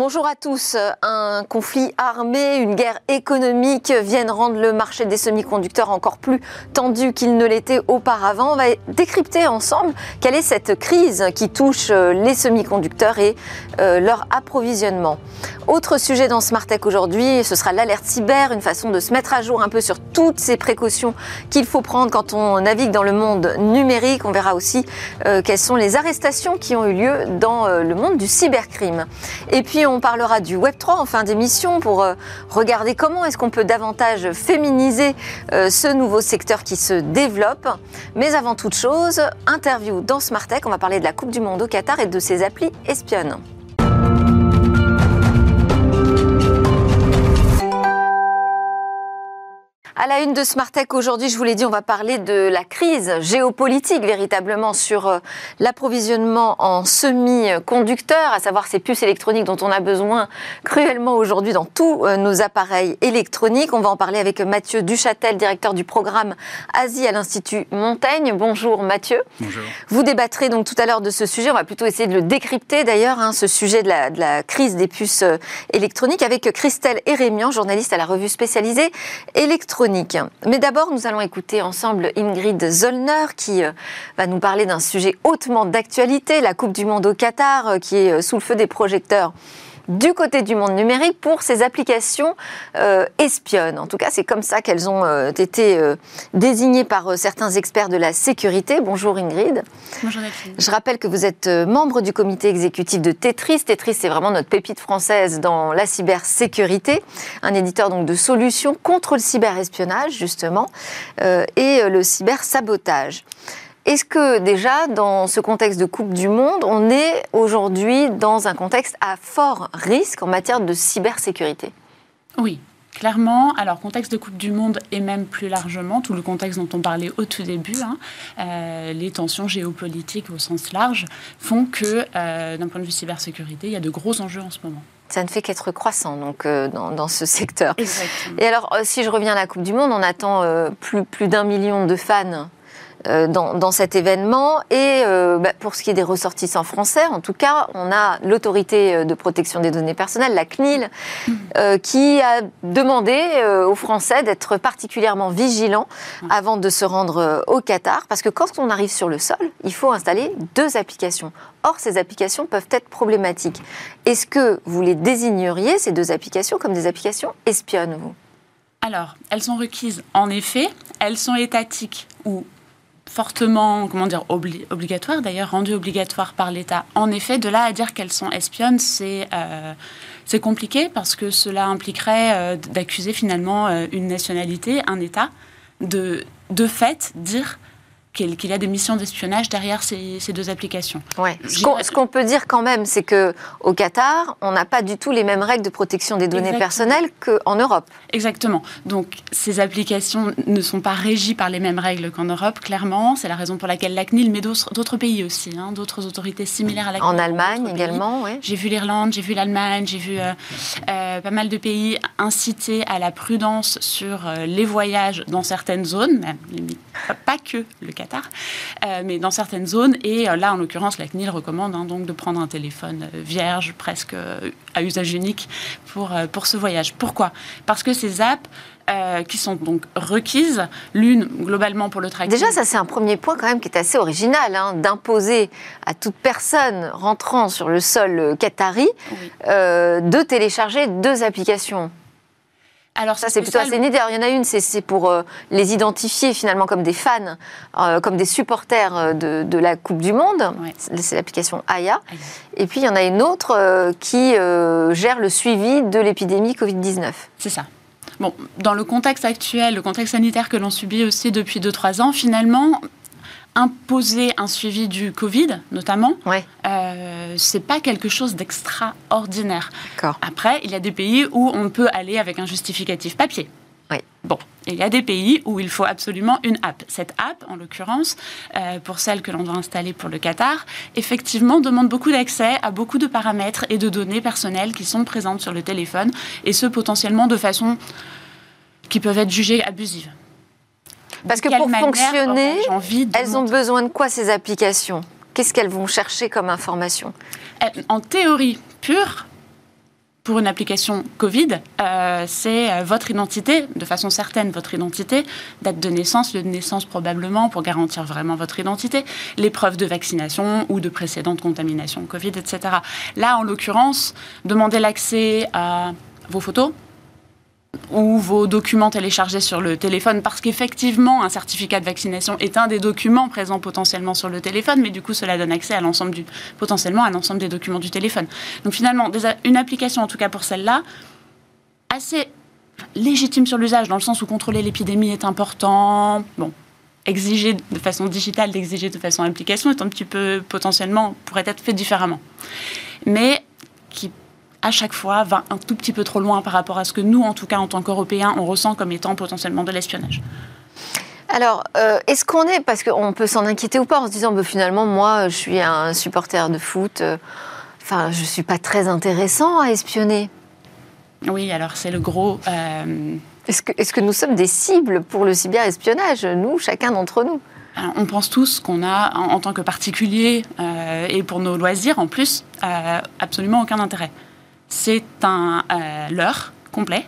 Bonjour à tous. Un conflit armé, une guerre économique viennent rendre le marché des semi-conducteurs encore plus tendu qu'il ne l'était auparavant. On va décrypter ensemble quelle est cette crise qui touche les semi-conducteurs et euh, leur approvisionnement. Autre sujet dans Smart Tech aujourd'hui, ce sera l'alerte cyber, une façon de se mettre à jour un peu sur toutes ces précautions qu'il faut prendre quand on navigue dans le monde numérique. On verra aussi euh, quelles sont les arrestations qui ont eu lieu dans euh, le monde du cybercrime. Parlera du Web3 en fin d'émission pour euh, regarder comment est-ce qu'on peut davantage féminiser euh, ce nouveau secteur qui se développe. Mais avant toute chose, interview dans Smart Tech, on va parler de la Coupe du Monde au Qatar et de ses applis espionnes. À la une de Smartech aujourd'hui, je vous l'ai dit, on va parler de la crise géopolitique véritablement sur euh, l'approvisionnement en semi-conducteurs, à savoir ces puces électroniques dont on a besoin cruellement aujourd'hui dans tous euh, nos appareils électroniques. On va en parler avec Mathieu Duchâtel, directeur du programme Asie à l'Institut Montaigne. Bonjour Mathieu. Bonjour. Vous débattrez donc tout à l'heure de ce sujet. On va plutôt essayer de le décrypter d'ailleurs, hein, ce sujet de la, de la, crise des puces euh, électroniques avec Christelle Erémian, journaliste à la revue spécialisée électronique. Mais d'abord, nous allons écouter ensemble Ingrid Zollner qui euh, va nous parler d'un sujet hautement d'actualité, la Coupe du Monde au Qatar, euh, qui est euh, sous le feu des projecteurs du côté du monde numérique pour ces applications euh, espionnes. En tout cas, c'est comme ça qu'elles ont euh, été euh, désignées par certains experts de la sécurité. Bonjour Ingrid. Bonjour Delphine. Je rappelle que vous êtes membre du comité exécutif de Tetris. Tetris, c'est vraiment notre pépite française dans la cybersécurité, un éditeur donc de solutions contre le cyberespionnage justement et le cybersabotage. Est-ce que déjà, dans ce contexte de Coupe du Monde, on est aujourd'hui dans un contexte à fort risque en matière de cybersécurité? Oui, Clairement, alors contexte de Coupe du Monde et même plus largement, tout le contexte dont on parlait au tout début, hein, euh, les tensions géopolitiques au sens large font que, euh, d'un point de vue cybersécurité, il y a de gros enjeux en ce moment. Ça ne fait qu'être croissant donc euh, dans, dans, ce secteur. Exactement. Et alors, si je reviens à la Coupe du Monde, on attend plus, plus d'un million de fans dans, dans, cet événement. Et euh, bah, pour ce qui est des ressortissants français, en tout cas, on a l'autorité euh, de protection des données personnelles, la CNIL, euh, qui a demandé euh, aux Français d'être particulièrement vigilants avant de se rendre au Qatar, parce que quand on arrive sur le sol, il faut installer deux applications. Or, ces applications peuvent être problématiques. Est-ce que vous les désigneriez, ces deux applications, comme des applications espionnes, vous? Alors, elles sont requises, en effet. Elles sont étatiques ou fortement, comment dire, obli obligatoire, d'ailleurs rendu obligatoire par l'État. En effet, de là à dire qu'elles sont espionnes, c'est euh, compliqué parce que cela impliquerait euh, d'accuser finalement euh, une nationalité, un État, de, de fait dire qu'il qu y a des missions d'espionnage derrière ces, ces, deux applications. Ouais. Ce qu'on qu peut dire quand même, c'est que au Qatar, on n'a pas du tout les mêmes règles de protection des données Exactement. personnelles qu'en Europe. Exactement. Donc ces applications ne sont pas régies par les mêmes règles qu'en Europe, clairement. C'est la raison pour laquelle la CNIL, mais d'autres pays aussi, hein, d'autres autorités similaires à la CNIL. En Allemagne également, oui. J'ai vu l'Irlande, j'ai vu l'Allemagne, j'ai vu euh, euh, pas mal de pays inciter à la prudence sur euh, les voyages dans certaines zones, même, pas que le Qatar, euh, mais dans certaines zones. Et euh, là, en l'occurrence, la CNIL recommande hein, donc de prendre un téléphone euh, vierge, presque à usage unique, pour, pour ce voyage. Pourquoi? Parce que ces apps euh, qui sont donc requises, l'une globalement pour le tracking. Déjà, ça c'est un premier point quand même qui est assez original, hein, d'imposer à toute personne rentrant sur le sol qatari oui. euh, de télécharger deux applications. Alors ça c'est plutôt assez inédit. Alors, il y en a une, c'est pour euh, les identifier finalement comme des fans, euh, comme des supporters euh, de, de, la Coupe du Monde. Ouais. C'est l'application Aya. Et puis il y en a une autre euh, qui gère le suivi de l'épidémie Covid-19. C'est ça. Bon, dans le contexte actuel, le contexte sanitaire que l'on subit aussi depuis 2-3 ans, finalement, imposer un suivi du Covid, notamment, ouais. euh, c'est pas quelque chose d'extraordinaire. Après, il y a des pays où on peut aller avec un justificatif papier. Oui. Bon, il y a des pays où il faut absolument une app. Cette app, en l'occurrence, euh, pour celle que l'on doit installer pour le Qatar, effectivement demande beaucoup d'accès à beaucoup de paramètres et de données personnelles qui sont présentes sur le téléphone, et ce potentiellement de façon qui peuvent être jugées abusives. Parce que pour fonctionner, elles ont besoin de quoi ces applications? Qu'est-ce qu'elles vont chercher comme information? En théorie pure, pour une application Covid, euh, c'est euh, votre identité, de façon certaine votre identité, date de naissance, lieu de naissance probablement, pour garantir vraiment votre identité, les preuves de vaccination ou de précédente contamination Covid, etc. Là, en l'occurrence, demander l'accès à vos photos, ou vos documents téléchargés sur le téléphone, parce qu'effectivement, un certificat de vaccination est un des documents présents potentiellement sur le téléphone, mais du coup, cela donne accès à l'ensemble du, potentiellement à l'ensemble des documents du téléphone. Donc finalement, une application, en tout cas pour celle-là, assez légitime sur l'usage, dans le sens où contrôler l'épidémie est important. Bon, exiger de façon digitale, d'exiger de façon application est un petit peu potentiellement pourrait être fait différemment. Mais qui à chaque fois, va un tout petit peu trop loin par rapport à ce que nous, en tout cas en tant qu'Européens, on ressent comme étant potentiellement de l'espionnage. Alors, euh, est-ce qu'on est, parce qu'on peut s'en inquiéter ou pas en se disant, bah, finalement, moi, je suis un supporter de foot, euh, enfin, je ne suis pas très intéressant à espionner. Oui, alors c'est le gros... Euh, est-ce que, est que, nous sommes des cibles pour le cyberespionnage, nous, chacun d'entre nous? On pense tous qu'on a, en, tant que particulier et pour nos loisirs en plus, absolument aucun intérêt c'est un euh, leurre complet.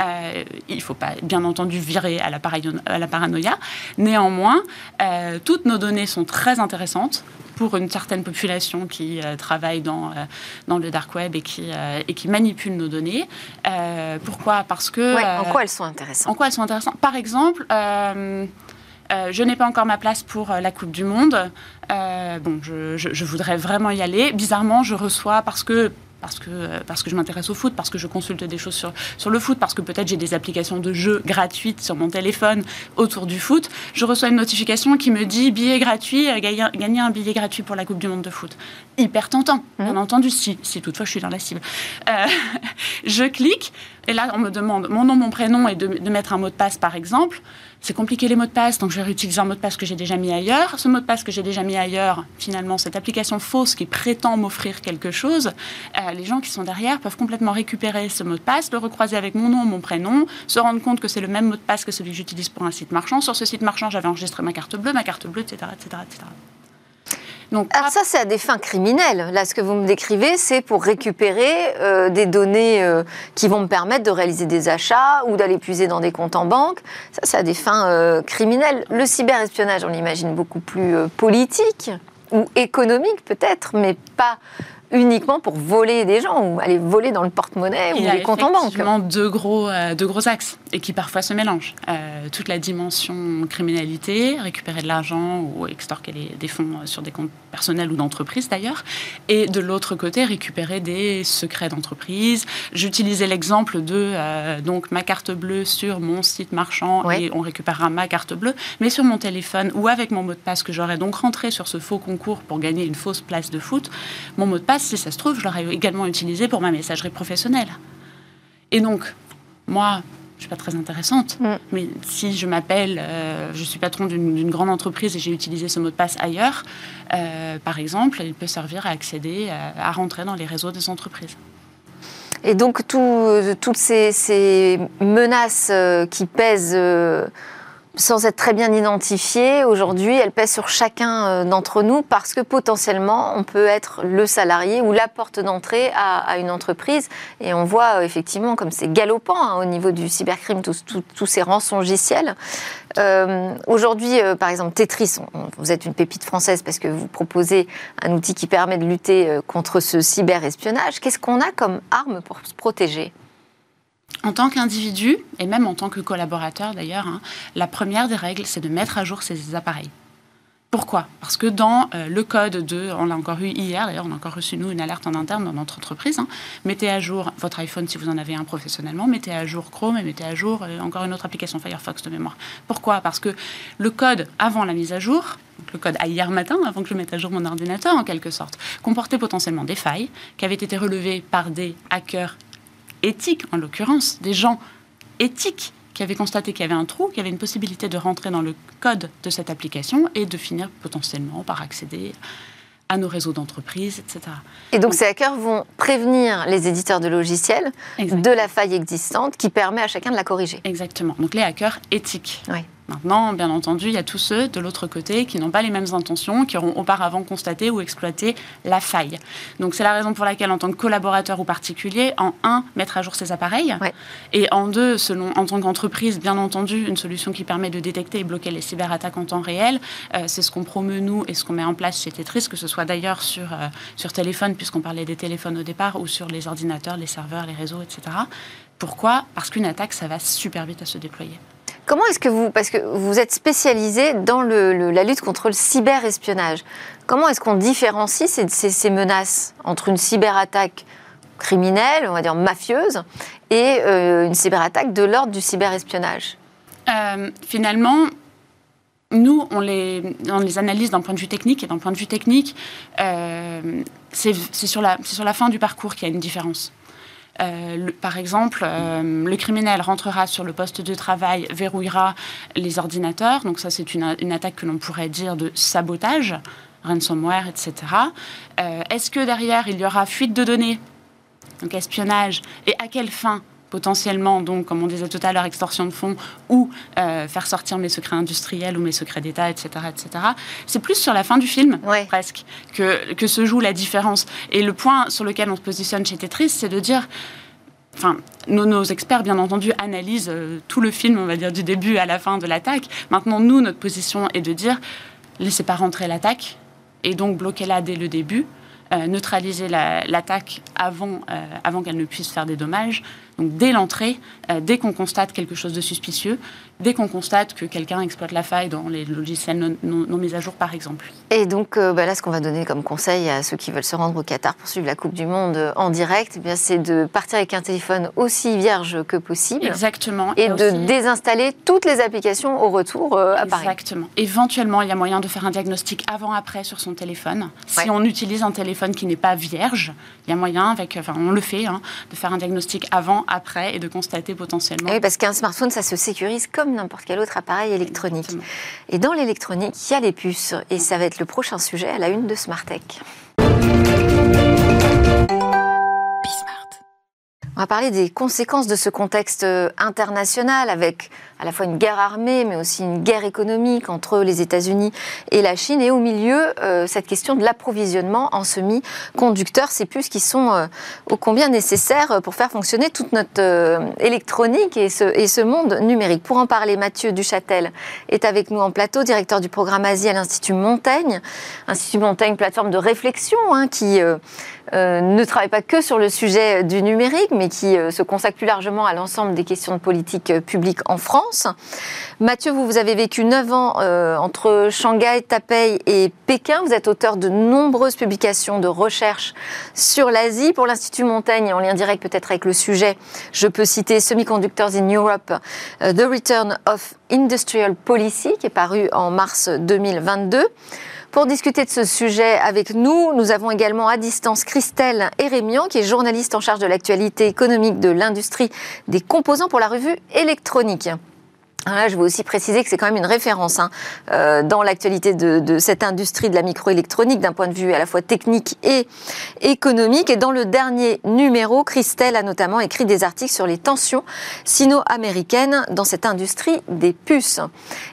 Euh, il ne faut pas, bien entendu, virer à la, paranoïa. Néanmoins, euh, toutes nos données sont très intéressantes pour une certaine population qui travaille dans, dans le dark web et qui, et qui manipule nos données. pourquoi? Parce que... en quoi elles sont intéressantes? En quoi elles sont intéressantes? Par exemple... je n'ai pas encore ma place pour la Coupe du Monde. bon, je, je, voudrais vraiment y aller. Bizarrement, je reçois, parce que parce que, parce que je m'intéresse au foot, parce que je consulte des choses sur, sur le foot, parce que peut-être j'ai des applications de jeux gratuites sur mon téléphone autour du foot, je reçois une notification qui me dit billet gratuit, euh, gagner un billet gratuit pour la Coupe du Monde de foot. Hyper tentant, mmh. bien entendu, si, si toutefois je suis dans la cible. Euh, je clique, et là on me demande mon nom, mon prénom et de, de mettre un mot de passe par exemple c'est compliqué les mots de passe, donc je vais réutiliser un mot de passe que j'ai déjà mis ailleurs. Ce mot de passe que j'ai déjà mis ailleurs, finalement, cette application fausse qui prétend m'offrir quelque chose, euh, les gens qui sont derrière peuvent complètement récupérer ce mot de passe, le recroiser avec mon nom, mon prénom, se rendre compte que c'est le même mot de passe que celui que j'utilise pour un site marchand. Sur ce site marchand, j'avais enregistré ma carte bleue, ma carte bleue, etc., etc., etc. Alors ça, c'est à des fins criminelles. Là, ce que vous me décrivez, c'est pour récupérer euh, des données euh, qui vont me permettre de réaliser des achats ou d'aller puiser dans des comptes en banque. Ça, c'est à des fins euh, criminelles. Le cyberespionnage, on l'imagine beaucoup plus politique ou économique peut-être, mais pas uniquement pour voler des gens ou aller voler dans le porte-monnaie ou les comptes en banque. Il y a deux gros, euh, deux gros axes et qui parfois se mélangent. Euh, toute la dimension criminalité, récupérer de l'argent ou extorquer des fonds sur des comptes personnels ou d'entreprise d'ailleurs, et de l'autre côté récupérer des secrets d'entreprise. J'utilisais l'exemple de euh, donc ma carte bleue sur mon site marchand et on récupérera ma carte bleue, mais sur mon téléphone ou avec mon mot de passe que j'aurais donc rentré sur ce faux concours pour gagner une fausse place de foot, mon mot de passe si ça se trouve, je l'aurais également utilisé pour ma messagerie professionnelle. Et donc, moi, je suis pas très intéressante, mm. mais si je m'appelle, euh, je suis patron d'une grande entreprise et j'ai utilisé ce mot de passe ailleurs, euh, par exemple, il peut servir à accéder, à, à, rentrer dans les réseaux des entreprises. Et donc, toutes ces, ces, menaces euh, qui pèsent sans être très bien identifiée, aujourd'hui, elle pèse sur chacun euh, d'entre nous parce que potentiellement, on peut être le salarié ou la porte d'entrée à, une entreprise. Et on voit euh, effectivement comme c'est galopant hein, au niveau du cybercrime, tous ces rançongiciels. Euh, aujourd'hui, par exemple, Tetris, vous êtes une pépite française parce que vous proposez un outil qui permet de lutter contre ce cyberespionnage. Qu'est-ce qu'on a comme arme pour se protéger? En tant qu'individu, et même en tant que collaborateur d'ailleurs, hein, la première des règles, c'est de mettre à jour ses appareils. Pourquoi? Parce que dans euh, le code de, on l'a encore eu hier, d'ailleurs on a encore reçu nous une alerte en interne dans notre entreprise, hein, mettez à jour votre iPhone si vous en avez un professionnellement, mettez à jour Chrome et mettez à jour euh, encore une autre application Firefox de mémoire. Pourquoi? Parce que le code avant la mise à jour, le code à hier matin, avant que je mette à jour mon ordinateur en quelque sorte, comportait potentiellement des failles qui avaient été relevées par des hackers éthiques, en l'occurrence, des gens éthiques qui avaient constaté qu'il y avait un trou, qu'il y avait une possibilité de rentrer dans le code de cette application et de finir potentiellement par accéder à nos réseaux d'entreprise, etc. Et donc, ces hackers vont prévenir les éditeurs de logiciels de la faille existante qui permet à chacun de la corriger. Exactement. Donc les hackers éthiques. Oui. Maintenant, bien entendu, il y a tous ceux de l'autre côté qui n'ont pas les mêmes intentions, qui auront auparavant constaté ou exploité la faille. Donc c'est la raison pour laquelle, en tant que collaborateur ou particulier, en un, mettre à jour ses appareils, et en deux, selon, en tant qu'entreprise, bien entendu, une solution qui permet de détecter et bloquer les cyberattaques en temps réel. Euh, c'est ce qu'on promeut nous et ce qu'on met en place chez Tetris, que ce soit d'ailleurs sur, euh, sur téléphone, puisqu'on parlait des téléphones au départ, ou sur les ordinateurs, les serveurs, les réseaux, etc. Pourquoi? Parce qu'une attaque, ça va super vite à se déployer. Comment est-ce que vous, parce que vous êtes spécialisé dans la lutte contre le cyberespionnage, comment est-ce qu'on différencie ces, menaces entre une cyberattaque criminelle, on va dire mafieuse, et euh, une cyberattaque de l'ordre du cyberespionnage? Euh, Finalement, nous, on les, les analyse d'un point de vue technique, et d'un point de vue technique, euh, c'est sur, sur la fin du parcours qu'il y a une différence. Euh, par exemple, euh, le criminel rentrera sur le poste de travail, verrouillera les ordinateurs. Donc ça, c'est une, attaque que l'on pourrait dire de sabotage, ransomware, etc. Euh, est-ce que derrière, il y aura fuite de données, donc espionnage, et à quelle fin potentiellement, donc, comme on disait tout à l'heure, extorsion de fonds ou faire sortir mes secrets industriels ou mes secrets d'État, etc., etc. C'est plus sur la fin du film, presque, que, que se joue la différence. Et le point sur lequel on se positionne chez Tetris, c'est de dire Enfin, nos, experts, bien entendu, analysent euh, tout le film, on va dire, du début à la fin de l'attaque. Maintenant, nous, notre position est de dire laissez pas rentrer l'attaque et donc bloquez-la dès le début, euh, neutraliser l'attaque avant, euh, avant qu'elle ne puisse faire des dommages. Donc dès l'entrée, euh, dès qu'on constate quelque chose de suspicieux, dès qu'on constate que quelqu'un exploite la faille dans les logiciels non, mis à jour, par exemple. Et donc euh, bah là, ce qu'on va donner comme conseil à ceux qui veulent se rendre au Qatar pour suivre la Coupe du Monde euh, en direct, eh c'est de partir avec un téléphone aussi vierge que possible. Exactement. Et, de désinstaller toutes les applications au retour à Paris. Exactement. Éventuellement, il y a moyen de faire un diagnostic avant-après sur son téléphone. Si on utilise un téléphone qui n'est pas vierge, il y a moyen, avec, enfin, on le fait, hein, de faire un diagnostic avant après et de constater potentiellement. Oui, parce qu'un smartphone, ça se sécurise comme n'importe quel autre appareil électronique. Et dans l'électronique, il y a les puces. Et ça va être le prochain sujet à la une de Smartech. On va parler des conséquences de ce contexte euh, international avec à la fois une guerre armée, mais aussi une guerre économique entre les États-Unis et la Chine. Et au milieu, euh, cette question de l'approvisionnement en semi-conducteurs, ces puces qui sont euh, ô combien nécessaires pour faire fonctionner toute notre électronique et ce, et ce, monde numérique. Pour en parler, Mathieu Duchâtel est avec nous en plateau, directeur du programme Asie à l'Institut Montaigne. Institut Montaigne, plateforme de réflexion hein, qui euh, ne travaille pas que sur le sujet du numérique, mais qui euh, se consacre plus largement à l'ensemble des questions de politique euh, publique en France. Mathieu, vous, vous avez vécu 9 ans entre Shanghai, Taipei et Pékin. Vous êtes auteur de nombreuses publications de recherche sur l'Asie. Pour l'Institut Montaigne, en lien direct peut-être avec le sujet, je peux citer Semiconductors in Europe, The Return of Industrial Policy, qui est paru en mars 2022. Pour discuter de ce sujet avec nous, nous avons également à distance Christelle Erémian, qui est journaliste en charge de l'actualité économique de l'industrie des composants pour la revue électronique. Là, je veux aussi préciser que c'est quand même une référence hein, euh, dans l'actualité de, de, cette industrie de la microélectronique d'un point de vue à la fois technique et économique. Et dans le dernier numéro, Christelle a notamment écrit des articles sur les tensions sino-américaines dans cette industrie des puces.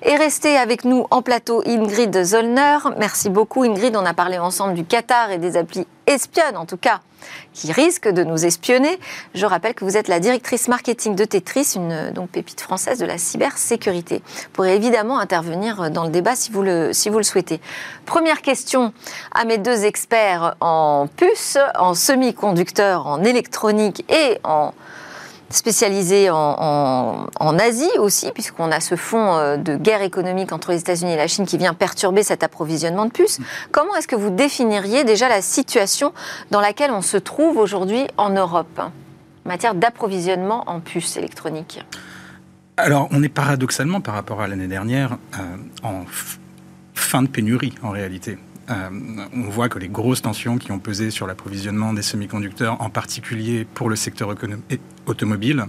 Et restez avec nous en plateau Ingrid Zollner. Merci beaucoup Ingrid, on a parlé ensemble du Qatar et des applis espionnes en tout cas qui risque de nous espionner. Je rappelle que vous êtes la directrice marketing de Tetris, une donc pépite française de la cybersécurité. Vous pourrez évidemment intervenir dans le débat si vous le, si vous le souhaitez. Première question à mes deux experts en puces, en semi-conducteurs, en électronique et en spécialisé en, Asie aussi, puisqu'on a ce fond euh, de guerre économique entre les États-Unis et la Chine qui vient perturber cet approvisionnement de puces. Comment est-ce que vous définiriez déjà la situation dans laquelle on se trouve aujourd'hui en Europe en matière d'approvisionnement en puces électroniques? Alors, on est paradoxalement par rapport à l'année dernière euh, en fin de pénurie en réalité. Euh, on voit que les grosses tensions qui ont pesé sur l'approvisionnement des semi-conducteurs, en particulier pour le secteur automobile,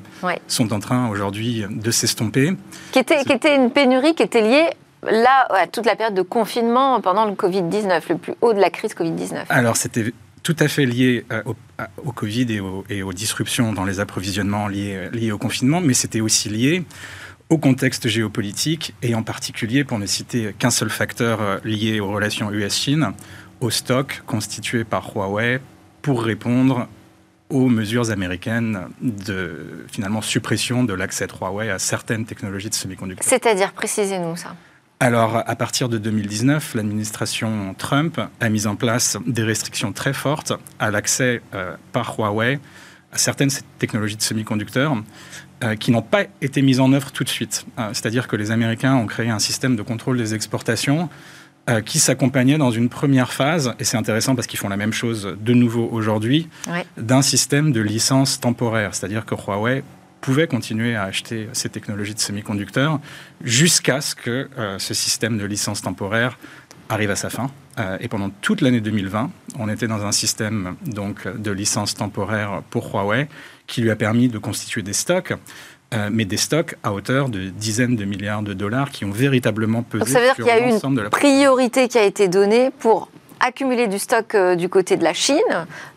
sont en train aujourd'hui de s'estomper. Qui était, qui était une pénurie qui était liée là à toute la période de confinement pendant le Covid-19, le plus haut de la crise Covid-19 Alors c'était tout à fait lié euh, au, Covid et, aux disruptions dans les approvisionnements liés, liés au confinement, mais c'était aussi lié au contexte géopolitique et en particulier, pour ne citer qu'un seul facteur euh, lié aux relations US-Chine, au stock constitué par Huawei pour répondre aux mesures américaines de finalement suppression de l'accès de Huawei à certaines technologies de semi-conducteurs. C'est-à-dire, précisez-nous ça. Alors, à partir de 2019, l'administration Trump a mis en place des restrictions très fortes à l'accès euh, par Huawei à certaines technologies de semi-conducteurs euh, qui n'ont pas été mises en œuvre tout de suite. Euh, c'est-à-dire que les Américains ont créé un système de contrôle des exportations euh, qui s'accompagnait dans une première phase, et c'est intéressant parce qu'ils font la même chose de nouveau aujourd'hui, d'un système de licence temporaire. C'est-à-dire que Huawei pouvait continuer à acheter ces technologies de semi-conducteurs jusqu'à ce que ce système de licence temporaire arrive à sa fin. Et pendant toute l'année 2020, on était dans un système donc de licence temporaire pour Huawei qui lui a permis de constituer des stocks euh, mais des stocks à hauteur de dizaines de milliards de dollars qui ont véritablement pesé Donc ça veut dire qu'il y a une priorité qui a été donnée pour accumuler du stock euh, du côté de la Chine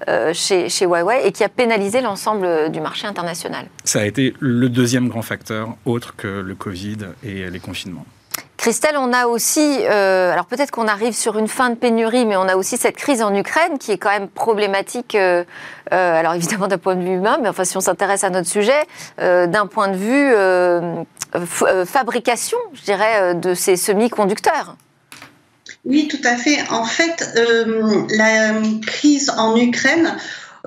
euh, chez, chez Huawei et qui a pénalisé l'ensemble du marché international. Ça a été le deuxième grand facteur, autre que le Covid et les confinements. Christelle, on a aussi, euh, alors peut-être qu'on arrive sur une fin de pénurie, mais on a aussi cette crise en Ukraine qui est quand même problématique, euh, euh, alors évidemment d'un point de vue humain, mais enfin si on s'intéresse à notre sujet, d'un point de vue fabrication, je dirais, de ces semi-conducteurs. Oui, tout à fait. En fait, la crise en Ukraine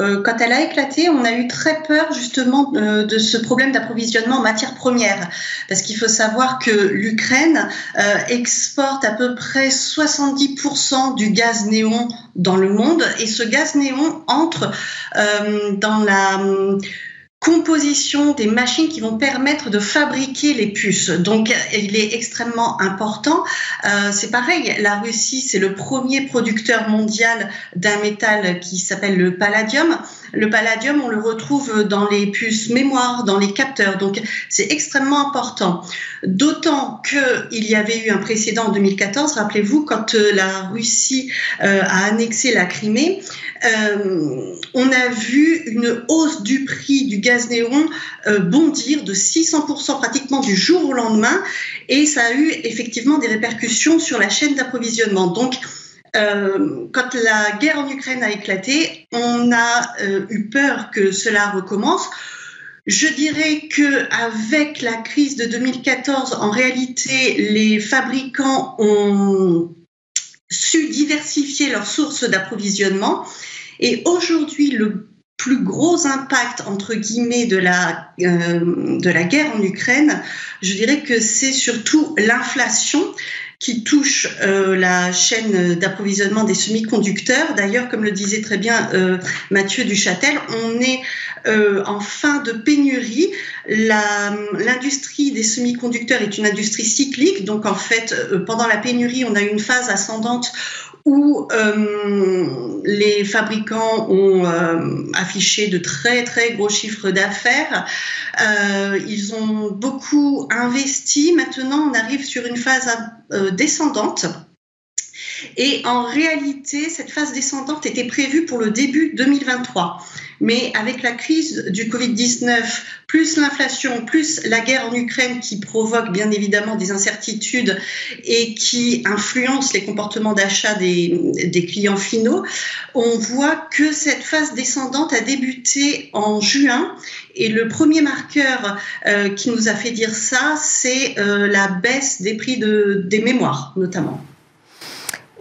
euh, quand elle a éclaté, on a eu très peur justement euh, de ce problème d'approvisionnement en matières premières, parce qu'il faut savoir que l'Ukraine euh, exporte à peu près 70% du gaz néon dans le monde, et ce gaz néon entre dans la composition des machines qui vont permettre de fabriquer les puces. Donc, il est extrêmement important. Euh, c'est pareil, la Russie, c'est le premier producteur mondial d'un métal qui s'appelle le palladium. Le palladium, on le retrouve dans les puces mémoire, dans les capteurs. Donc, c'est extrêmement important. D'autant qu'il y avait eu un précédent en 2014, rappelez-vous, quand euh, la Russie euh, a annexé la Crimée, euh, on a vu une hausse du prix du gaz néon bondir de 600% pratiquement du jour au lendemain. Et ça a eu effectivement des répercussions sur la chaîne d'approvisionnement. Donc, euh, quand la guerre en Ukraine a éclaté, on a euh, eu peur que cela recommence. Je dirais que avec la crise de 2014, en réalité, les fabricants ont su diversifier leurs sources d'approvisionnement. Et aujourd'hui, le plus gros impact entre guillemets de la euh, de la guerre en Ukraine, je dirais que c'est surtout l'inflation qui touche euh, la chaîne d'approvisionnement des semi-conducteurs. D'ailleurs, comme le disait très bien euh, Mathieu Duchâtel, on est euh, en fin de pénurie. L'industrie des semi-conducteurs est une industrie cyclique, donc en fait, pendant la pénurie, on a une phase ascendante où euh, les fabricants ont euh, affiché de très très gros chiffres d'affaires. Euh, ils ont beaucoup investi. Maintenant, on arrive sur une phase descendante. Et en réalité, cette phase descendante était prévue pour le début 2023. Mais avec la crise du Covid-19, plus l'inflation, plus la guerre en Ukraine qui provoque bien évidemment des incertitudes et qui influence les comportements d'achat des, clients finaux, on voit que cette phase descendante a débuté en juin et le premier marqueur euh, qui nous a fait dire ça, c'est euh, la baisse des prix des mémoires notamment.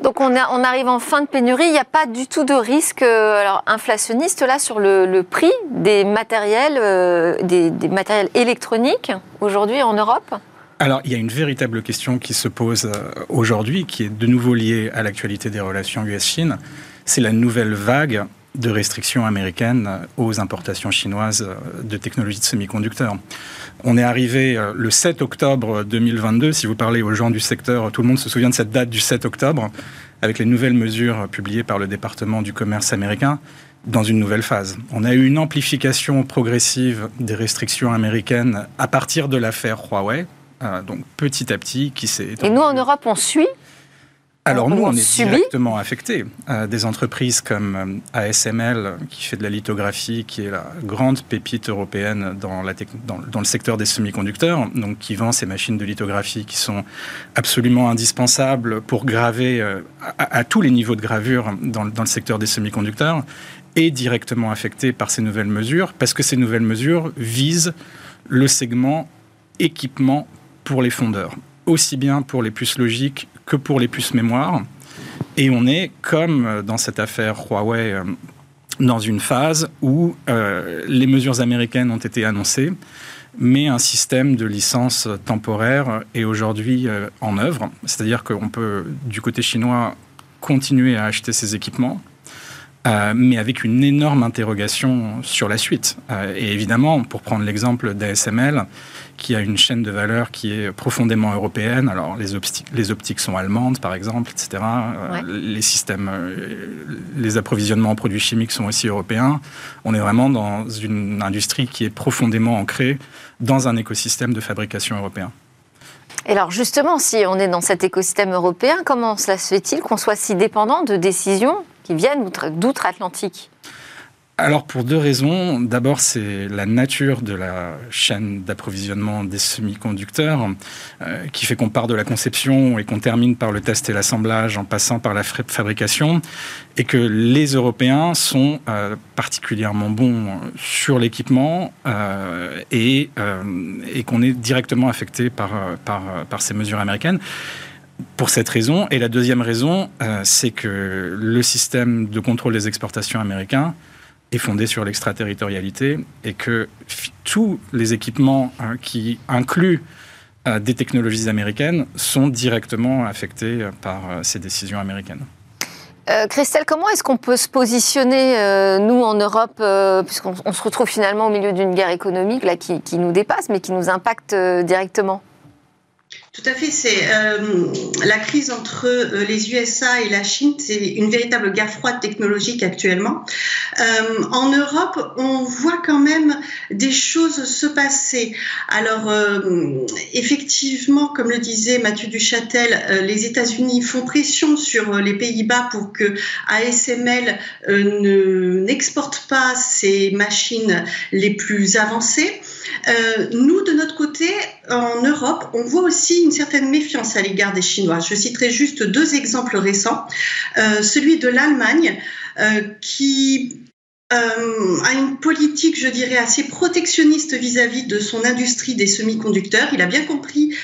Donc on, arrive en fin de pénurie, il n'y a pas du tout de risque euh, inflationniste là sur le, prix des matériels, euh, des, matériels électroniques aujourd'hui en Europe? Alors, il y a une véritable question qui se pose euh, aujourd'hui, qui est de nouveau liée à l'actualité des relations US-Chine. C'est la nouvelle vague de restrictions américaines aux importations chinoises de technologies de semi-conducteurs. On est arrivé euh, le 7 octobre 2022, si vous parlez aux gens du secteur, tout le monde se souvient de cette date du 7 octobre, avec les nouvelles mesures publiées par le département du commerce américain dans une nouvelle phase. On a eu une amplification progressive des restrictions américaines à partir de l'affaire Huawei, euh, donc petit à petit qui s'est... Et nous en Europe, on suit alors nous, on est directement affectés. Euh, des entreprises comme euh, ASML, qui fait de la lithographie, qui est la grande pépite européenne dans, la dans, dans, le secteur des semi-conducteurs, donc qui vend ces machines de lithographie qui sont absolument indispensables pour graver euh, à, à, tous les niveaux de gravure dans, dans le secteur des semi-conducteurs, est directement affectée par ces nouvelles mesures, parce que ces nouvelles mesures visent le segment équipement pour les fondeurs aussi bien pour les puces logiques que pour les puces mémoire. Et on est, comme dans cette affaire Huawei, euh, dans une phase où euh, les mesures américaines ont été annoncées, mais un système de licence temporaire est aujourd'hui euh, en œuvre. C'est-à-dire qu'on peut, du côté chinois, continuer à acheter ces équipements, mais avec une énorme interrogation sur la suite. et évidemment, pour prendre l'exemple d'ASML, qui a une chaîne de valeur qui est profondément européenne. Alors, les, optiques, les optiques sont allemandes, par exemple, etc. Euh, les systèmes, euh, les approvisionnements en produits chimiques sont aussi européens. On est vraiment dans une industrie qui est profondément ancrée dans un écosystème de fabrication européen. Et alors justement, si on est dans cet écosystème européen, comment cela se fait-il qu'on soit si dépendant de décisions qui viennent d'outre-Atlantique? Alors pour deux raisons. D'abord, c'est la nature de la chaîne d'approvisionnement des semi-conducteurs euh, qui fait qu'on part de la conception et qu'on termine par le test et l'assemblage en passant par la fabrication et que les Européens sont euh, particulièrement bons sur l'équipement euh, et, qu'on est directement affecté par ces mesures américaines pour cette raison. Et la deuxième raison, c'est que le système de contrôle des exportations américains est fondée sur l'extraterritorialité et que tous les équipements hein, qui incluent euh, des technologies américaines sont directement affectés euh, par euh, ces décisions américaines. Christelle, comment est-ce qu'on peut se positionner, nous, en Europe, puisqu'on se retrouve finalement au milieu d'une guerre économique là, qui, qui, nous dépasse, mais qui nous impacte directement? Tout à fait. C'est euh, la crise entre euh, les USA et la Chine, c'est une véritable guerre froide technologique actuellement. Euh, en Europe, on voit quand même des choses se passer. Alors, effectivement, comme le disait Mathieu Duchâtel, les États-Unis font pression sur les Pays-Bas pour que ASML n'exporte pas ses machines les plus avancées. Nous, de notre côté, en Europe, on voit aussi une certaine méfiance à l'égard des Chinois. Je citerai juste deux exemples récents. Euh, celui de l'Allemagne, euh, qui euh, a une politique, je dirais, assez protectionniste vis-à-vis de son industrie des semi-conducteurs. Il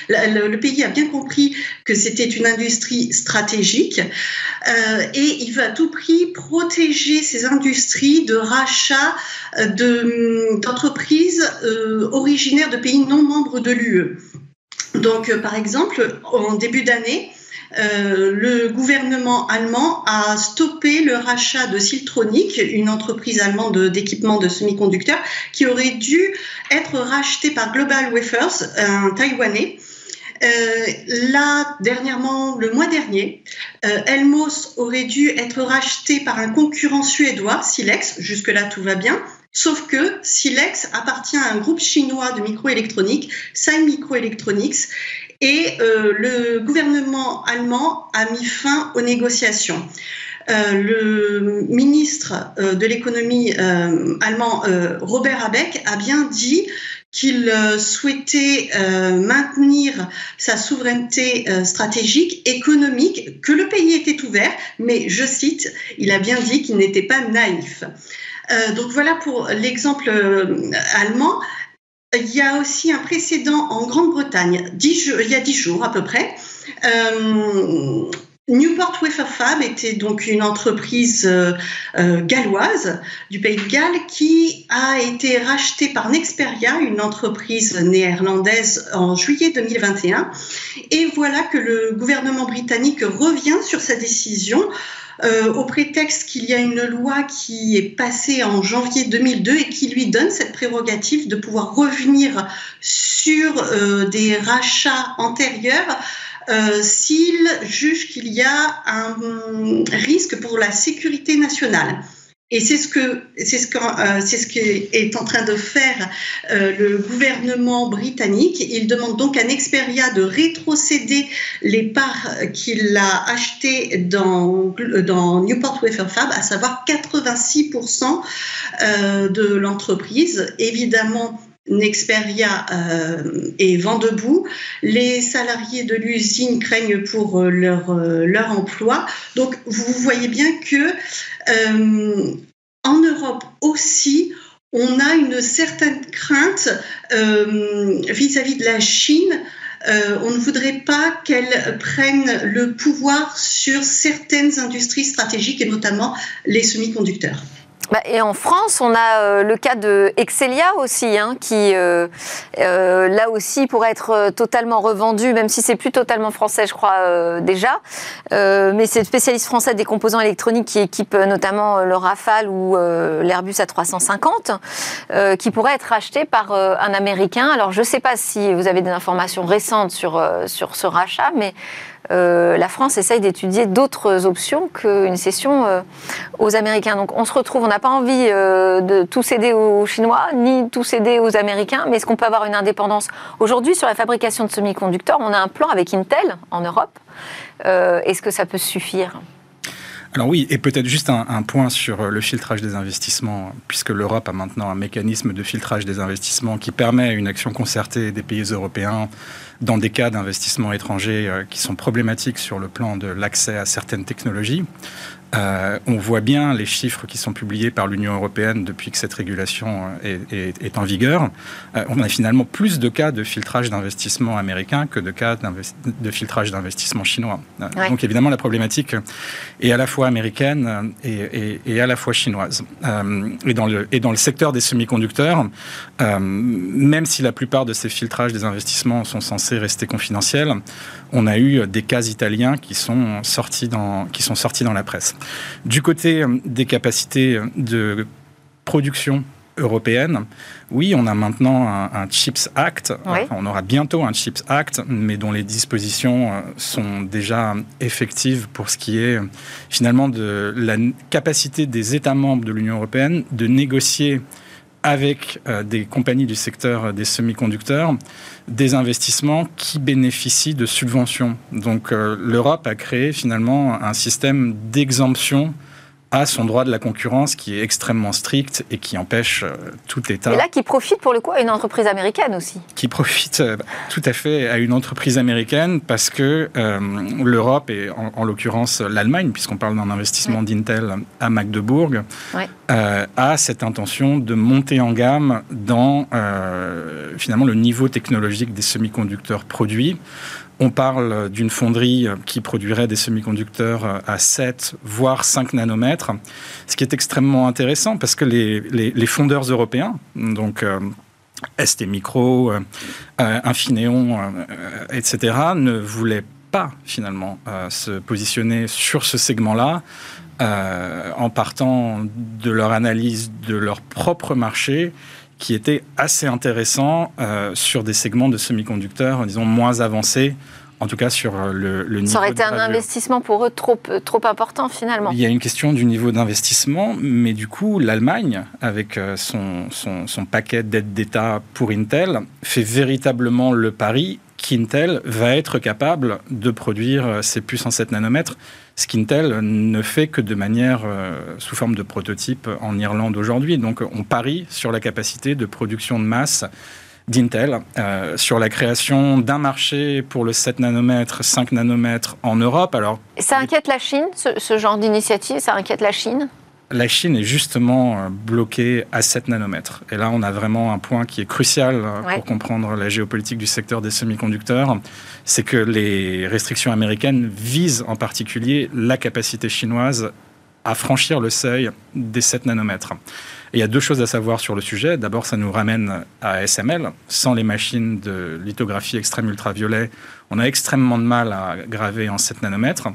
le, pays a bien compris que c'était une industrie stratégique et il veut à tout prix protéger ces industries de rachat d'entreprises originaires de pays non membres de l'UE. Donc, par exemple, en début d'année, euh, le gouvernement allemand a stoppé le rachat de Siltronic, une entreprise allemande d'équipement de, semi-conducteurs, qui aurait dû être racheté par Global Wafers, un Taïwanais. Euh, là, dernièrement, le mois dernier, euh, Elmos aurait dû être racheté par un concurrent suédois, Silex. Jusque-là, tout va bien. Sauf que Silex appartient à un groupe chinois de microélectronique, Sai Microelectronics, et euh, le gouvernement allemand a mis fin aux négociations. Euh, le ministre euh, de l'économie allemand, Robert Habeck, a bien dit qu'il souhaitait maintenir sa souveraineté stratégique, économique, que le pays était ouvert, mais je cite, il a bien dit qu'il n'était pas naïf. Donc voilà pour l'exemple allemand. Il y a aussi un précédent en Grande-Bretagne, il y a dix jours à peu près. Euh, Newport Wafer Fab était donc une entreprise euh, euh, galloise du pays de Galles qui a été rachetée par Nexperia, une entreprise néerlandaise, en juillet 2021. Et voilà que le gouvernement britannique revient sur sa décision euh, au prétexte qu'il y a une loi qui est passée en janvier 2002 et qui lui donne cette prérogative de pouvoir revenir sur des rachats antérieurs euh, s'il juge qu'il y a un risque pour la sécurité nationale. Et c'est ce que c'est ce que euh, c'est ce qu'est en train de faire euh, le gouvernement britannique. Il demande donc à Nexperia de rétrocéder les parts qu'il a achetées dans Newport Wafer Fab, à savoir 86% euh, de l'entreprise. Évidemment, Nexperia euh, est vent debout. Les salariés de l'usine craignent pour leur, leur emploi. Donc, vous voyez bien que euh, en Europe aussi, on a une certaine crainte euh, vis-à-vis de la Chine. Euh, on ne voudrait pas qu'elle prenne le pouvoir sur certaines industries stratégiques et notamment les semi-conducteurs. Bah, et en France, on a euh, le cas de Excelia aussi, hein, qui euh, euh, là aussi pourrait être totalement revendu, même si c'est plus totalement français, je crois déjà. mais c'est le spécialiste français des composants électroniques qui équipe notamment le Rafale ou l'Airbus A350, qui pourrait être acheté par un Américain. Alors je ne sais pas si vous avez des informations récentes sur, sur ce rachat, mais euh, la France essaye d'étudier d'autres options qu'une cession euh, aux Américains. Donc on se retrouve, on n'a pas envie euh, de tout céder aux Chinois, ni tout céder aux Américains, mais est-ce qu'on peut avoir une indépendance Aujourd'hui, sur la fabrication de semi-conducteurs, on a un plan avec Intel en Europe. est-ce que ça peut suffire? Alors oui, et peut-être juste un, point sur le filtrage des investissements, puisque l'Europe a maintenant un mécanisme de filtrage des investissements qui permet une action concertée des pays européens dans des cas d'investissement étranger euh, qui sont problématiques sur le plan de l'accès à certaines technologies. Euh, on voit bien les chiffres qui sont publiés par l'Union européenne depuis que cette régulation euh, est, en vigueur. Euh, on a finalement plus de cas de filtrage d'investissement américain que de cas de filtrage d'investissement chinois. Donc évidemment, la problématique est à la fois américaine et, à la fois chinoise. et, dans le, et dans le secteur des semi-conducteurs, même si la plupart de ces filtrages des investissements sont censés rester confidentiels, on a eu des cas italiens qui sont sortis dans, qui sont sortis dans la presse. Du côté euh, des capacités de production européenne, oui, on a maintenant un, Chips Act. on aura bientôt un Chips Act, mais dont les dispositions euh, sont déjà effectives pour ce qui est finalement de la capacité des États membres de l'Union européenne de négocier avec euh, des compagnies du secteur des semi-conducteurs des investissements qui bénéficient de subventions. Donc euh, l'Europe a créé finalement un système d'exemption a son droit de la concurrence qui est extrêmement strict et qui empêche euh, tout État. Et là, qui profite pour le coup à une entreprise américaine aussi. Qui profite euh, tout à fait à une entreprise américaine parce que euh, l'Europe, et en, l'occurrence l'Allemagne, puisqu'on parle d'un investissement d'Intel à Magdebourg, a cette intention de monter en gamme dans finalement le niveau technologique des semi-conducteurs produits. On parle d'une fonderie qui produirait des semi-conducteurs à 7, voire 5 nanomètres, ce qui est extrêmement intéressant parce que les, fondeurs européens, donc euh, ST Micro, euh, euh, Infineon, etc., ne voulaient pas finalement se positionner sur ce segment-là en partant de leur analyse de leur propre marché qui était assez intéressant euh, sur des segments de semi-conducteurs, disons, moins avancés en tout cas sur euh, le, le niveau. Ça aurait été un investissement pour eux trop, trop important finalement. Il y a une question du niveau d'investissement, mais du coup, l'Allemagne, avec euh, son, son, son paquet d'aides d'État pour Intel, fait véritablement le pari qu'Intel va être capable de produire ces puces en 7 nanomètres ce qu'Intel ne fait que de manière euh, sous forme de prototype en Irlande aujourd'hui. Donc on parie sur la capacité de production de masse d'Intel, euh, sur la création d'un marché pour le 7 nanomètres, 5 nanomètres en Europe. Alors, ça inquiète la Chine, ce genre d'initiative Ça inquiète la Chine? La Chine est justement euh, bloquée à 7 nanomètres. Et là, on a vraiment un point qui est crucial euh, pour comprendre la géopolitique du secteur des semi-conducteurs. C'est que les restrictions américaines visent en particulier la capacité chinoise à franchir le seuil des 7 nanomètres. Et il y a deux choses à savoir sur le sujet. D'abord, ça nous ramène à SML. Sans les machines de lithographie extrême ultraviolet, on a extrêmement de mal à graver en 7 nanomètres.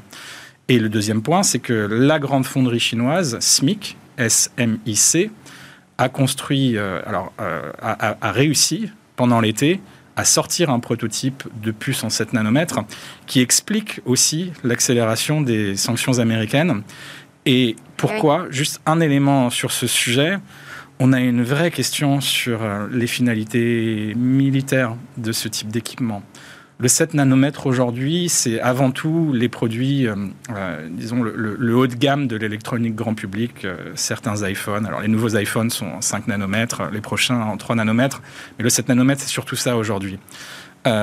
Et le deuxième point, c'est que la grande fonderie chinoise, SMIC, S-M-I-C, a construit, euh, alors, euh, a, réussi pendant l'été à sortir un prototype de puce en 7 nanomètres qui explique aussi l'accélération des sanctions américaines Et pourquoi Juste un élément sur ce sujet. On a une vraie question sur euh, les finalités militaires de ce type d'équipement. Le 7 nanomètres aujourd'hui, c'est avant tout les produits, euh, euh, disons, le, haut de gamme de l'électronique grand public, euh, certains iPhones. Alors, les nouveaux iPhones sont en 5 nanomètres, les prochains en 3 nanomètres, mais le 7 nanomètres, c'est surtout ça aujourd'hui.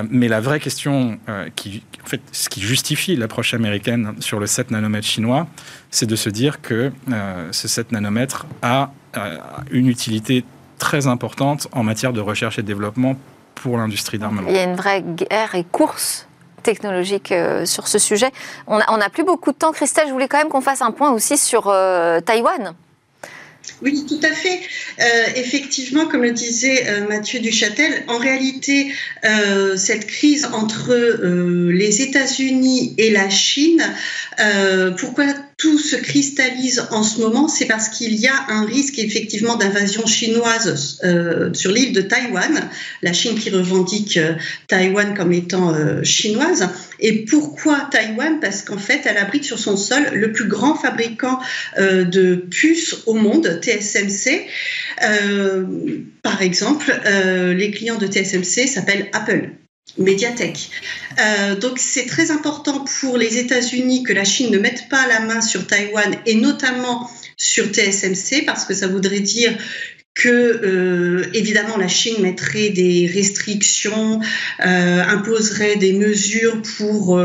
mais la vraie question, qui, en fait, ce qui justifie l'approche américaine sur le 7 nanomètres chinois, c'est de se dire que ce 7 nanomètres a une utilité très importante en matière de recherche et développement pour l'industrie d'armement. Il y a une vraie guerre et course technologique euh, sur ce sujet. On n'a plus beaucoup de temps. Christelle, je voulais quand même qu'on fasse un point aussi sur euh, Taïwan. Oui, tout à fait. Euh, effectivement, comme le disait Mathieu Duchâtel, en réalité, cette crise entre les États-Unis et la Chine, pourquoi tout se cristallise en ce moment, c'est parce qu'il y a un risque effectivement d'invasion chinoise euh, sur l'île de Taïwan, la Chine qui revendique euh, Taïwan comme étant euh, chinoise. Et pourquoi Taïwan? Parce qu'en fait, elle abrite sur son sol le plus grand fabricant de puces au monde, TSMC. par exemple, les clients de TSMC s'appellent Apple. Médiathèque. Euh, donc c'est très important pour les États-Unis que la Chine ne mette pas la main sur Taïwan et notamment sur TSMC parce que ça voudrait dire que euh, évidemment la Chine mettrait des restrictions, euh, imposerait des mesures pour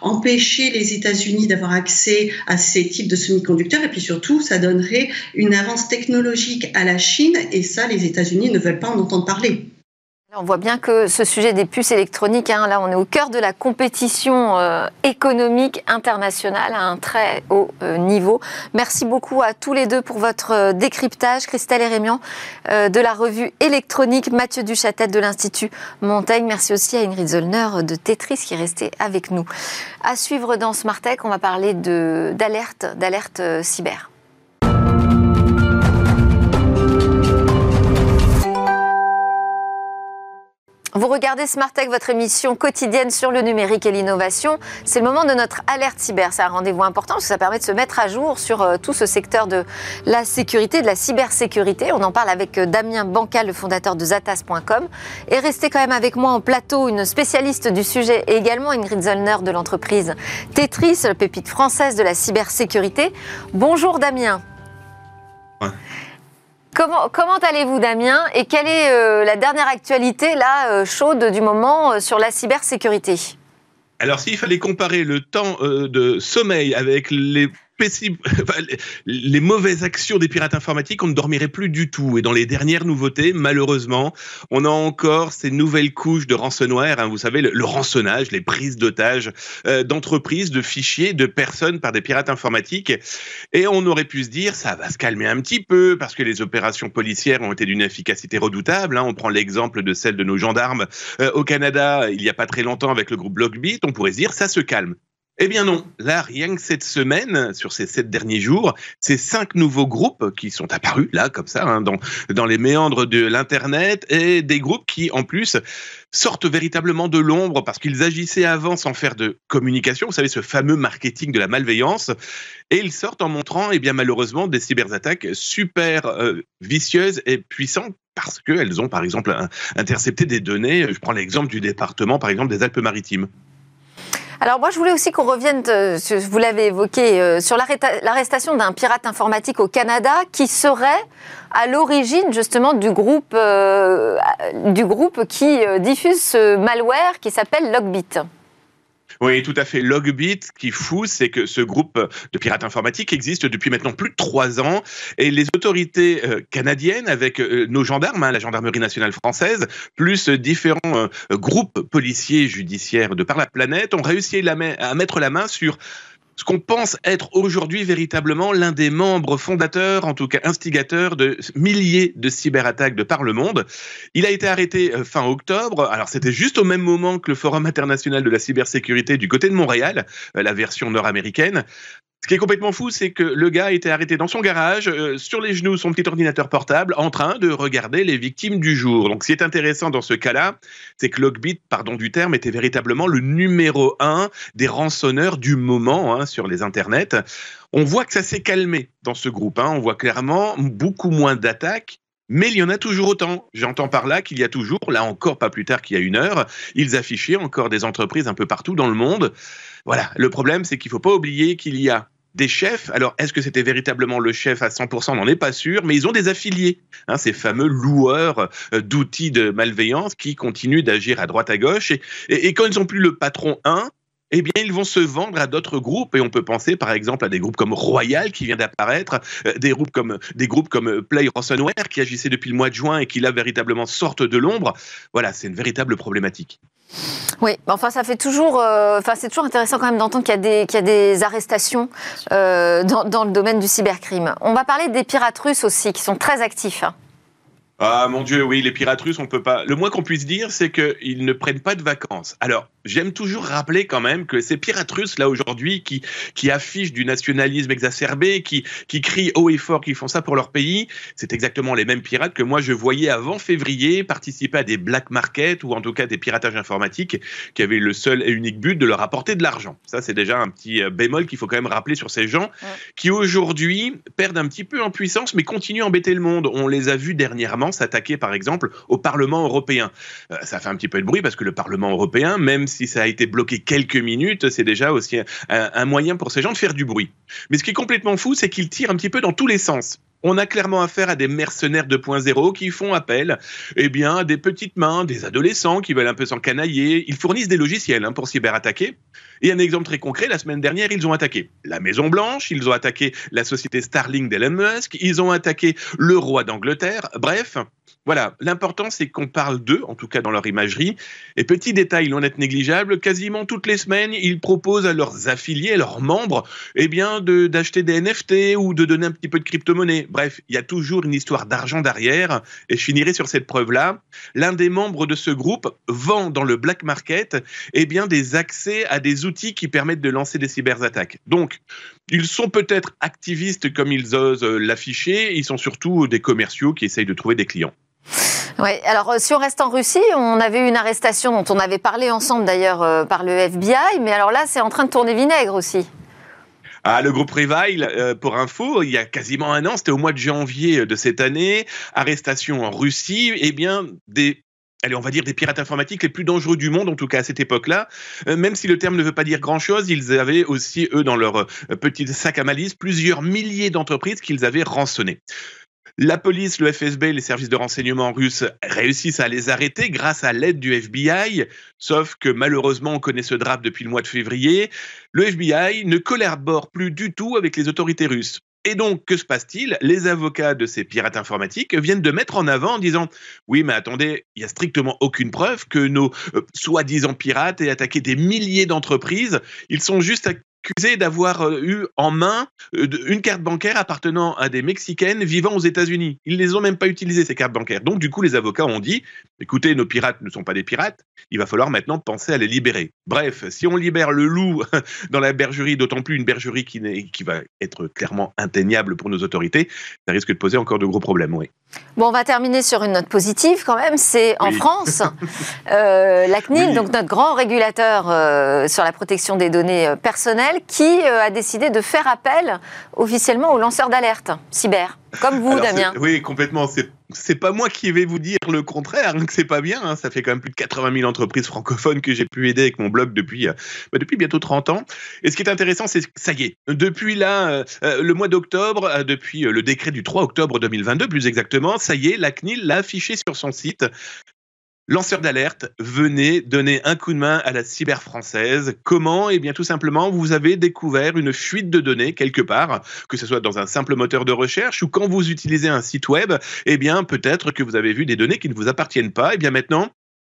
empêcher les États-Unis d'avoir accès à ces types de semi-conducteurs et puis surtout ça donnerait une avance technologique à la Chine et ça les États-Unis ne veulent pas en entendre parler. On voit bien que ce sujet des puces électroniques, hein, là on est au cœur de la compétition euh, économique internationale à un très haut euh, niveau. Merci beaucoup à tous les deux pour votre euh, décryptage. Christelle Rémian de la revue électronique, Mathieu Duchâtel de l'Institut Montaigne. Merci aussi à Ingrid Zollner de Tetris qui est restée avec nous. À suivre dans Smartech, on va parler d'alerte, d'alerte cyber. Vous regardez Smart votre émission quotidienne sur le numérique et l'innovation. C'est le moment de notre alerte cyber. C'est un rendez-vous important parce que ça permet de se mettre à jour sur euh, tout ce secteur de la sécurité, de la cybersécurité. On en parle avec euh, Damien Bancal, le fondateur de Zatas.com. Et restez quand même avec moi en plateau, une spécialiste du sujet et également Ingrid Zollner de l'entreprise Tetris, pépite française de la cybersécurité. Bonjour Damien. Comment, allez-vous, Damien? Et quelle est euh, la dernière actualité là euh, chaude du moment euh, sur la cybersécurité? Alors, s'il fallait comparer le temps de sommeil avec les les mauvaises actions des pirates informatiques, on ne dormirait plus du tout. Et dans les dernières nouveautés, malheureusement, on a encore ces nouvelles couches de ransomware. Hein, vous savez, le, rançonnage, les prises d'otages euh, d'entreprises, de fichiers, de personnes par des pirates informatiques. Et on aurait pu se dire, ça va se calmer un petit peu parce que les opérations policières ont été d'une efficacité redoutable. Hein. On prend l'exemple de celle de nos gendarmes euh, au Canada il n'y a pas très longtemps avec le groupe Blockbeat. On pourrait se dire, ça se calme. Eh bien non, là, rien que cette semaine, sur ces sept derniers jours, ces cinq nouveaux groupes qui sont apparus, là, comme ça, hein, dans, dans les méandres de l'Internet, et des groupes qui, en plus, sortent véritablement de l'ombre parce qu'ils agissaient avant sans faire de communication, vous savez, ce fameux marketing de la malveillance, et ils sortent en montrant, eh bien malheureusement, des cyberattaques super euh, vicieuses et puissantes parce qu'elles ont, par exemple, intercepté des données. Je prends l'exemple du département, par exemple, des Alpes-Maritimes. Alors moi, je voulais aussi qu'on revienne, euh, vous l'avez évoqué, euh, sur l'arrestation d'un pirate informatique au Canada qui serait à l'origine justement du groupe, euh, du groupe qui diffuse ce malware qui s'appelle Logbit. Oui, tout à fait. Logbit, ce qui est fou, c'est que ce groupe de pirates informatiques existe depuis maintenant plus de trois ans et les autorités euh, canadiennes, avec euh, nos gendarmes, hein, la gendarmerie nationale française, plus différents euh, groupes policiers judiciaires de par la planète, ont réussi à mettre la main sur ce qu'on pense être aujourd'hui véritablement l'un des membres fondateurs, en tout cas instigateurs de milliers de cyberattaques de par le monde. Il a été arrêté euh, fin octobre. Alors c'était juste au même moment que le Forum international de la cybersécurité du côté de Montréal, euh, la version nord-américaine. Ce qui est complètement fou, c'est que le gars été arrêté dans son garage, euh, sur les genoux, son petit ordinateur portable, en train de regarder les victimes du jour. Donc, ce qui est intéressant dans ce cas-là, c'est que Logbit, pardon du terme, était véritablement le numéro un des rançonneurs du moment hein, sur les internets. On voit que ça s'est calmé dans ce groupe. Hein. On voit clairement beaucoup moins d'attaques. Mais il y en a toujours autant. J'entends par là qu'il y a toujours, là encore pas plus tard qu'il y a une heure, ils affichaient encore des entreprises un peu partout dans le monde. Voilà, le problème c'est qu'il ne faut pas oublier qu'il y a des chefs. Alors, est-ce que c'était véritablement le chef à 100% On n'en est pas sûr, mais ils ont des affiliés, hein, ces fameux loueurs euh, d'outils de malveillance qui continuent d'agir à droite à gauche. Et, quand ils n'ont plus le patron 1, eh bien, ils vont se vendre à d'autres groupes. Et on peut penser, par exemple, à des groupes comme Royal qui vient d'apparaître, euh, des groupes comme des groupes comme euh, Play Ransomware qui agissaient depuis le mois de juin et qui là véritablement sortent de l'ombre. Voilà, c'est une véritable problématique. Oui, enfin ça fait toujours, euh, enfin c'est toujours intéressant quand même d'entendre qu'il y, a des arrestations dans, dans, le domaine du cybercrime. On va parler des pirates russes aussi, qui sont très actifs. Hein. Ah mon Dieu, oui, les pirates russes, on peut pas. Le moins qu'on puisse dire, c'est qu'ils ne prennent pas de vacances. Alors, j'aime toujours rappeler quand même que ces pirates russes là aujourd'hui qui qui affichent du nationalisme exacerbé, qui qui crient haut et fort qu'ils font ça pour leur pays, c'est exactement les mêmes pirates que moi je voyais avant février participer à des black markets ou en tout cas des piratages informatiques qui avaient le seul et unique but de leur apporter de l'argent. Ça c'est déjà un petit euh, bémol qu'il faut quand même rappeler sur ces gens qui aujourd'hui perdent un petit peu en puissance mais continuent à embêter le monde. On les a vus dernièrement s'attaquer par exemple au Parlement européen. Euh, ça fait un petit peu de bruit parce que le Parlement européen, même si ça a été bloqué quelques minutes, c'est déjà aussi un, moyen pour ces gens de faire du bruit. Mais ce qui est complètement fou, c'est qu'ils tirent un petit peu dans tous les sens on a clairement affaire à des mercenaires 2.0 qui font appel eh bien, à des petites mains, des adolescents qui veulent un peu s'encanailler. Ils fournissent des logiciels hein, pour cyberattaquer. Et un exemple très concret, la semaine dernière, ils ont attaqué la Maison Blanche, ils ont attaqué la société Starlink d'Elon Musk, ils ont attaqué le roi d'Angleterre. Bref, voilà, l'important c'est qu'on parle d'eux, en tout cas dans leur imagerie. Et petit détail loin d'être négligeable, quasiment toutes les semaines, ils proposent à leurs affiliés, à leurs membres, eh bien, d'acheter des NFT ou de donner un petit peu de crypto-monnaie. Bref, il y a toujours une histoire d'argent derrière. Et je finirai sur cette preuve-là. L'un des membres de ce groupe vend dans le black market, eh bien, des accès à des outils qui permettent de lancer des cyberattaques. Donc, ils sont peut-être activistes comme ils osent l'afficher. Ils sont surtout des commerciaux qui essayent de trouver des clients. Oui, alors euh, si on reste en Russie, on avait eu une arrestation dont on avait parlé ensemble d'ailleurs euh, par le FBI, mais alors là, c'est en train de tourner vinaigre aussi. Ah, le groupe Revile, euh, pour info, il y a quasiment un an, c'était au mois de janvier de cette année, arrestation en Russie, eh bien, des allez, on va dire des pirates informatiques les plus dangereux du monde, en tout cas à cette époque-là. même si le terme ne veut pas dire grand-chose, ils avaient aussi, eux, dans leur petit sac à malice, plusieurs milliers d'entreprises qu'ils avaient rançonnées. La police, le FSB, les services de renseignement russes réussissent à les arrêter grâce à l'aide du FBI, sauf que malheureusement on connaît ce drap depuis le mois de février. Le FBI ne collabore plus du tout avec les autorités russes. Et donc, que se passe-t-il? Les avocats de ces pirates informatiques viennent de mettre en avant en disant Oui, mais attendez, il n'y a strictement aucune preuve que nos euh, soi-disant pirates aient attaqué des milliers d'entreprises. Ils sont juste accusé d'avoir euh, eu en main euh, une carte bancaire appartenant à des Mexicaines vivant aux États-Unis. Ils ne les ont même pas utilisées, ces cartes bancaires. Donc, du coup, les avocats ont dit écoutez, nos pirates ne sont pas des pirates, il va falloir maintenant penser à les libérer. Bref, si on libère le loup dans la bergerie, d'autant plus une bergerie qui, qui va être clairement inteignable pour nos autorités, ça risque de poser encore de gros problèmes, oui. Bon, on va terminer sur une note positive quand même. C'est en France, euh, la CNIL, donc notre grand régulateur sur la protection des données personnelles, qui euh, a décidé de faire appel officiellement aux lanceurs d'alerte cyber, comme vous, Damien. Oui, complètement. C'est pas moi qui vais vous dire le contraire, hein, que c'est pas bien. Hein. Ça fait quand même plus de 80 000 entreprises francophones que j'ai pu aider avec mon blog depuis, euh, bah, depuis bientôt 30 ans. Et ce qui est intéressant, c'est que ça y est, depuis là, euh, le mois d'octobre, depuis le décret du 3 octobre 2022, plus exactement, ça y est, la CNIL l'a affiché sur son site. Lanceur d'alerte, venez donner un coup de main à la cyber française. Comment? Eh bien tout simplement, vous avez découvert une fuite de données quelque part, que ce soit dans un simple moteur de recherche ou quand vous utilisez un site web, eh bien peut-être que vous avez vu des données qui ne vous appartiennent pas. Eh bien maintenant,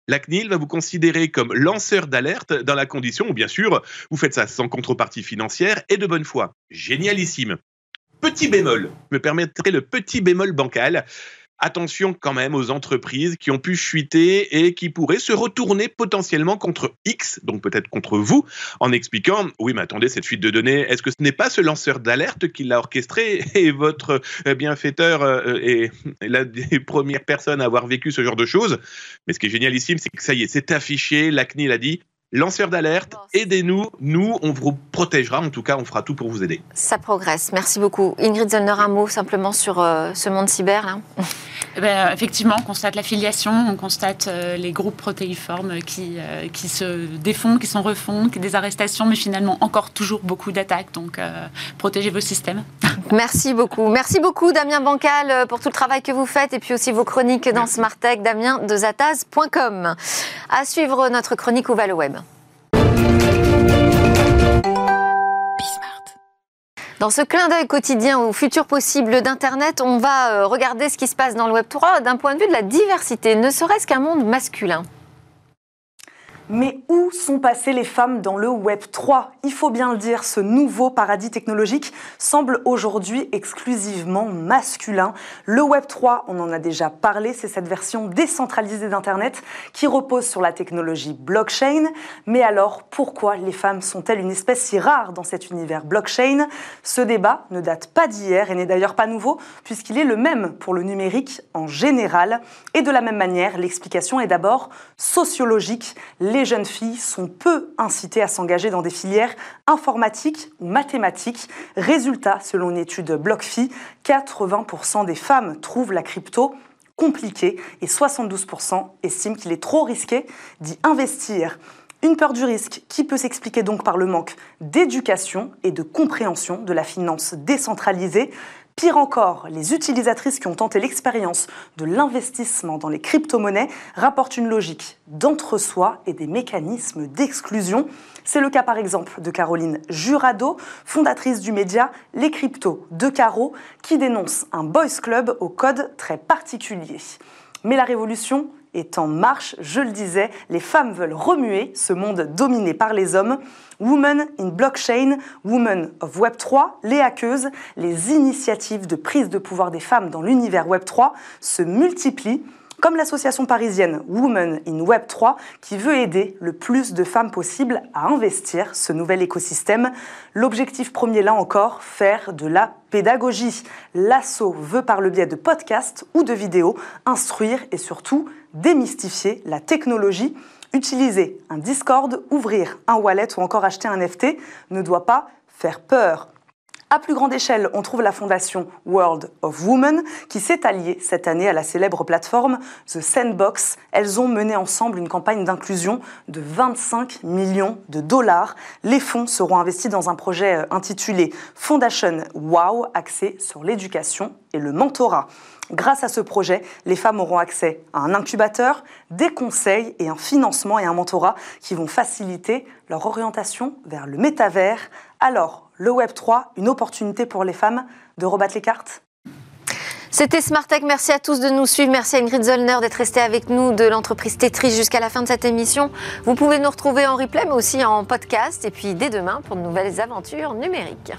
la CNIL va vous considérer comme lanceur d'alerte dans la condition où, bien sûr, vous faites ça sans contrepartie financière et de bonne foi. Génialissime. Petit bémol, je me permettrai le petit bémol bancal. Attention quand même aux entreprises qui ont pu chuter et qui pourraient se retourner potentiellement contre X, donc peut-être contre vous, en expliquant, oui mais attendez, cette fuite de données, est-ce que ce n'est pas ce lanceur d'alerte qui l'a orchestré et votre euh, bienfaiteur euh, est la des premières personnes à avoir vécu ce genre de choses? Mais ce qui est génialissime, c'est que ça y est, c'est affiché, la CNIL a dit, lanceur d'alerte, aidez-nous, nous, on vous protégera, en tout cas, on fera tout pour vous aider. Ça progresse, merci beaucoup. Ingrid Zollner, un mot simplement sur euh, ce monde cyber là eh ben, Effectivement, on constate l'affiliation, on constate euh, les groupes protéiformes qui, euh, qui se défont, qui sont refont, qui des arrestations, mais finalement encore toujours beaucoup d'attaques, donc protégez vos systèmes. Merci beaucoup. Merci beaucoup Damien Bancal pour tout le travail que vous faites et puis aussi vos chroniques dans Smart Tech, damien de zataz.com. À suivre notre chronique Où va le web Dans ce clin d'œil quotidien au futur possible d'Internet, on va euh, regarder ce qui se passe dans le Web 3 d'un point de vue de la diversité, ne serait-ce qu'un monde masculin. Mais où sont passées les femmes dans le Web 3 Il faut bien le dire, ce nouveau paradis technologique semble aujourd'hui exclusivement masculin. Le Web 3, on en a déjà parlé, c'est cette version décentralisée d'Internet qui repose sur la technologie blockchain. Mais alors, pourquoi les femmes sont-elles une espèce si rare dans cet univers blockchain? Ce débat ne date pas d'hier et n'est d'ailleurs pas nouveau puisqu'il est le même pour le numérique en général. Et de la même manière, l'explication est d'abord sociologique. Les jeunes filles sont peu incitées à s'engager dans des filières informatiques ou mathématiques. Résultat, selon une étude BlockFi, 80% des femmes trouvent la crypto compliquée et 72% estiment qu'il est trop risqué d'y investir. Une peur du risque qui peut s'expliquer donc par le manque d'éducation et de compréhension de la finance décentralisée, Pire encore, les utilisatrices qui ont tenté l'expérience de l'investissement dans les crypto-monnaies rapportent une logique d'entre-soi et des mécanismes d'exclusion. C'est le cas par exemple de Caroline Jurado, fondatrice du média Les Cryptos de Caro, qui dénonce un boys club au code très particulier. Mais la révolution est en marche, je le disais, les femmes veulent remuer ce monde dominé par les hommes. Women in Blockchain, Women of Web 3, les hackeuses, les initiatives de prise de pouvoir des femmes dans l'univers Web 3 se multiplient comme l'association parisienne Women in Web 3 qui veut aider le plus de femmes possible à investir ce nouvel écosystème. L'objectif premier là encore, faire de la pédagogie. L'ASSO veut par le biais de podcasts ou de vidéos instruire et surtout démystifier la technologie. Utiliser un Discord, ouvrir un wallet ou encore acheter un NFT ne doit pas faire peur. À plus grande échelle, on trouve la fondation World of Women qui s'est alliée cette année à la célèbre plateforme The Sandbox. Elles ont mené ensemble une campagne d'inclusion de 25 millions de dollars. Les fonds seront investis dans un projet euh, intitulé Foundation Wow, axé sur l'éducation et le mentorat. Grâce à ce projet, les femmes auront accès à un incubateur, des conseils et un financement et un mentorat qui vont faciliter leur orientation vers le métavers. Alors, le Web 3, une opportunité pour les femmes de rebattre les cartes c'était Smart Tech. Merci à tous de nous suivre. Merci à Ingrid Zollner d'être restée avec nous de l'entreprise Tetris jusqu'à la fin de cette émission. Vous pouvez nous retrouver en replay, mais aussi en podcast. Et puis dès demain pour de nouvelles aventures numériques.